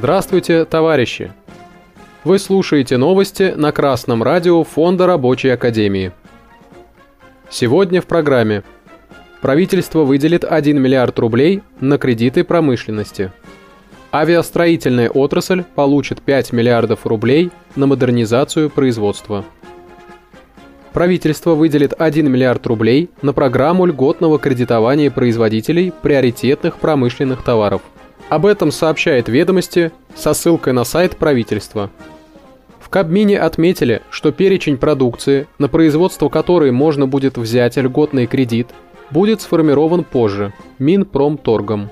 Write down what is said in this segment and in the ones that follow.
Здравствуйте, товарищи! Вы слушаете новости на Красном радио Фонда Рабочей Академии. Сегодня в программе правительство выделит 1 миллиард рублей на кредиты промышленности. Авиастроительная отрасль получит 5 миллиардов рублей на модернизацию производства. Правительство выделит 1 миллиард рублей на программу льготного кредитования производителей приоритетных промышленных товаров – об этом сообщает «Ведомости» со ссылкой на сайт правительства. В Кабмине отметили, что перечень продукции, на производство которой можно будет взять льготный кредит, будет сформирован позже, Минпромторгом.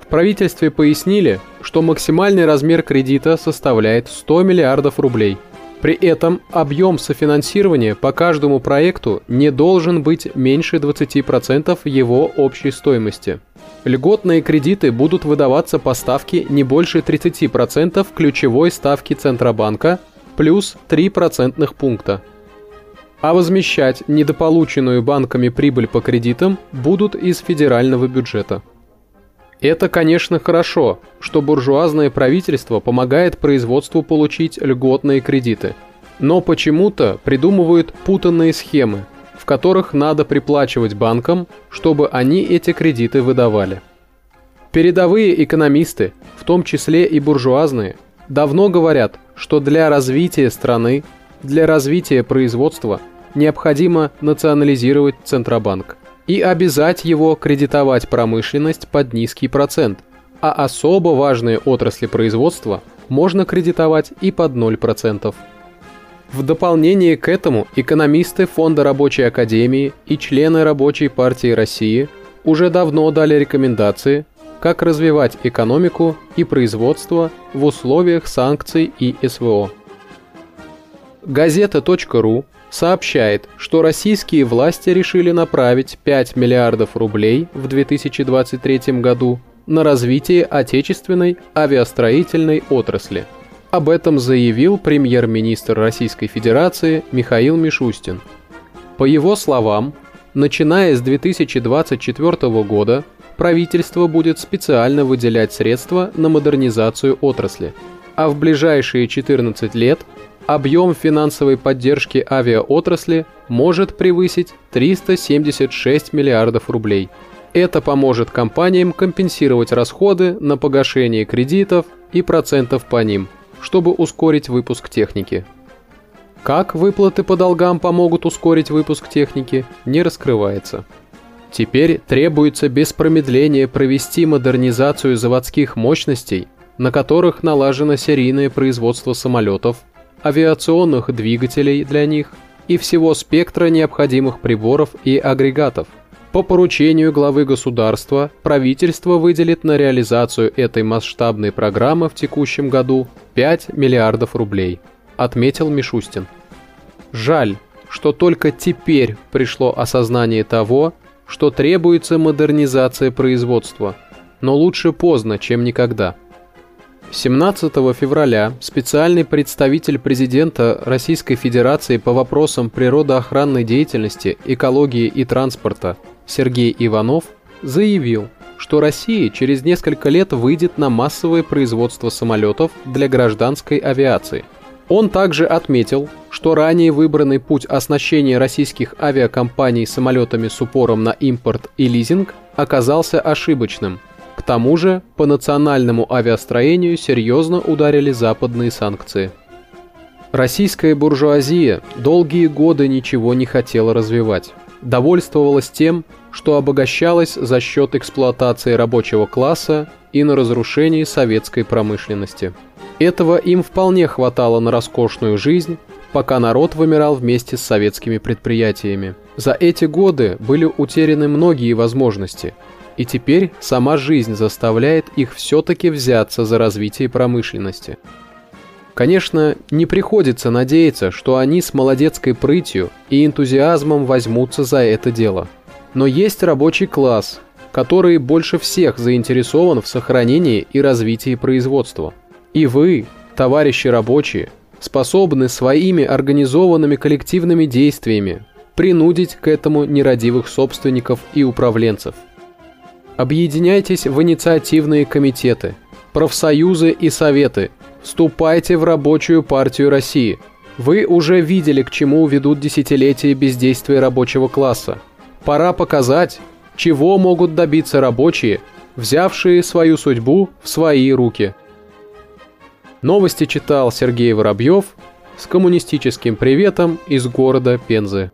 В правительстве пояснили, что максимальный размер кредита составляет 100 миллиардов рублей. При этом объем софинансирования по каждому проекту не должен быть меньше 20% его общей стоимости – Льготные кредиты будут выдаваться по ставке не больше 30% ключевой ставки Центробанка плюс 3 процентных пункта. А возмещать недополученную банками прибыль по кредитам будут из федерального бюджета. Это, конечно, хорошо, что буржуазное правительство помогает производству получить льготные кредиты. Но почему-то придумывают путанные схемы – которых надо приплачивать банкам, чтобы они эти кредиты выдавали. Передовые экономисты, в том числе и буржуазные, давно говорят, что для развития страны, для развития производства необходимо национализировать Центробанк и обязать его кредитовать промышленность под низкий процент, а особо важные отрасли производства можно кредитовать и под 0%. В дополнение к этому экономисты Фонда рабочей академии и члены Рабочей партии России уже давно дали рекомендации, как развивать экономику и производство в условиях санкций и СВО. Газета.ру сообщает, что российские власти решили направить 5 миллиардов рублей в 2023 году на развитие отечественной авиастроительной отрасли – об этом заявил премьер-министр Российской Федерации Михаил Мишустин. По его словам, начиная с 2024 года правительство будет специально выделять средства на модернизацию отрасли, а в ближайшие 14 лет объем финансовой поддержки авиаотрасли может превысить 376 миллиардов рублей. Это поможет компаниям компенсировать расходы на погашение кредитов и процентов по ним – чтобы ускорить выпуск техники. Как выплаты по долгам помогут ускорить выпуск техники, не раскрывается. Теперь требуется без промедления провести модернизацию заводских мощностей, на которых налажено серийное производство самолетов, авиационных двигателей для них и всего спектра необходимых приборов и агрегатов. По поручению главы государства правительство выделит на реализацию этой масштабной программы в текущем году 5 миллиардов рублей, отметил Мишустин. Жаль, что только теперь пришло осознание того, что требуется модернизация производства, но лучше поздно, чем никогда. 17 февраля специальный представитель президента Российской Федерации по вопросам природоохранной деятельности, экологии и транспорта Сергей Иванов заявил, что Россия через несколько лет выйдет на массовое производство самолетов для гражданской авиации. Он также отметил, что ранее выбранный путь оснащения российских авиакомпаний самолетами с упором на импорт и лизинг оказался ошибочным. К тому же, по национальному авиастроению серьезно ударили западные санкции. Российская буржуазия долгие годы ничего не хотела развивать довольствовалась тем, что обогащалась за счет эксплуатации рабочего класса и на разрушении советской промышленности. Этого им вполне хватало на роскошную жизнь, пока народ вымирал вместе с советскими предприятиями. За эти годы были утеряны многие возможности, и теперь сама жизнь заставляет их все-таки взяться за развитие промышленности. Конечно, не приходится надеяться, что они с молодецкой прытью и энтузиазмом возьмутся за это дело. Но есть рабочий класс, который больше всех заинтересован в сохранении и развитии производства. И вы, товарищи рабочие, способны своими организованными коллективными действиями принудить к этому нерадивых собственников и управленцев. Объединяйтесь в инициативные комитеты – профсоюзы и советы, вступайте в рабочую партию России. Вы уже видели, к чему ведут десятилетия бездействия рабочего класса. Пора показать, чего могут добиться рабочие, взявшие свою судьбу в свои руки. Новости читал Сергей Воробьев с коммунистическим приветом из города Пензы.